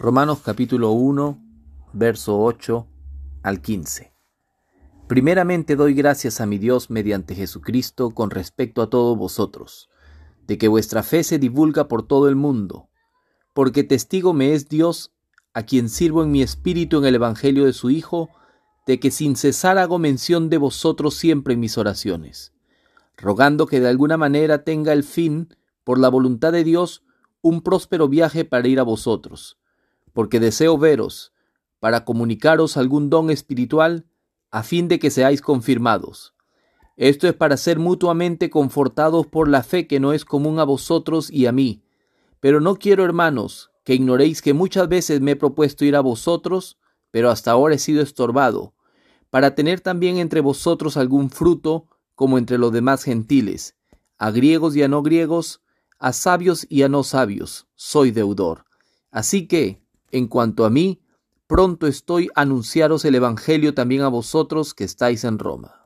Romanos capítulo 1, verso 8 al 15. Primeramente doy gracias a mi Dios mediante Jesucristo con respecto a todos vosotros, de que vuestra fe se divulga por todo el mundo, porque testigo me es Dios, a quien sirvo en mi espíritu en el Evangelio de su Hijo, de que sin cesar hago mención de vosotros siempre en mis oraciones, rogando que de alguna manera tenga el fin, por la voluntad de Dios, un próspero viaje para ir a vosotros porque deseo veros, para comunicaros algún don espiritual, a fin de que seáis confirmados. Esto es para ser mutuamente confortados por la fe que no es común a vosotros y a mí. Pero no quiero, hermanos, que ignoréis que muchas veces me he propuesto ir a vosotros, pero hasta ahora he sido estorbado, para tener también entre vosotros algún fruto, como entre los demás gentiles, a griegos y a no griegos, a sabios y a no sabios, soy deudor. Así que, en cuanto a mí, pronto estoy anunciaros el Evangelio también a vosotros que estáis en Roma.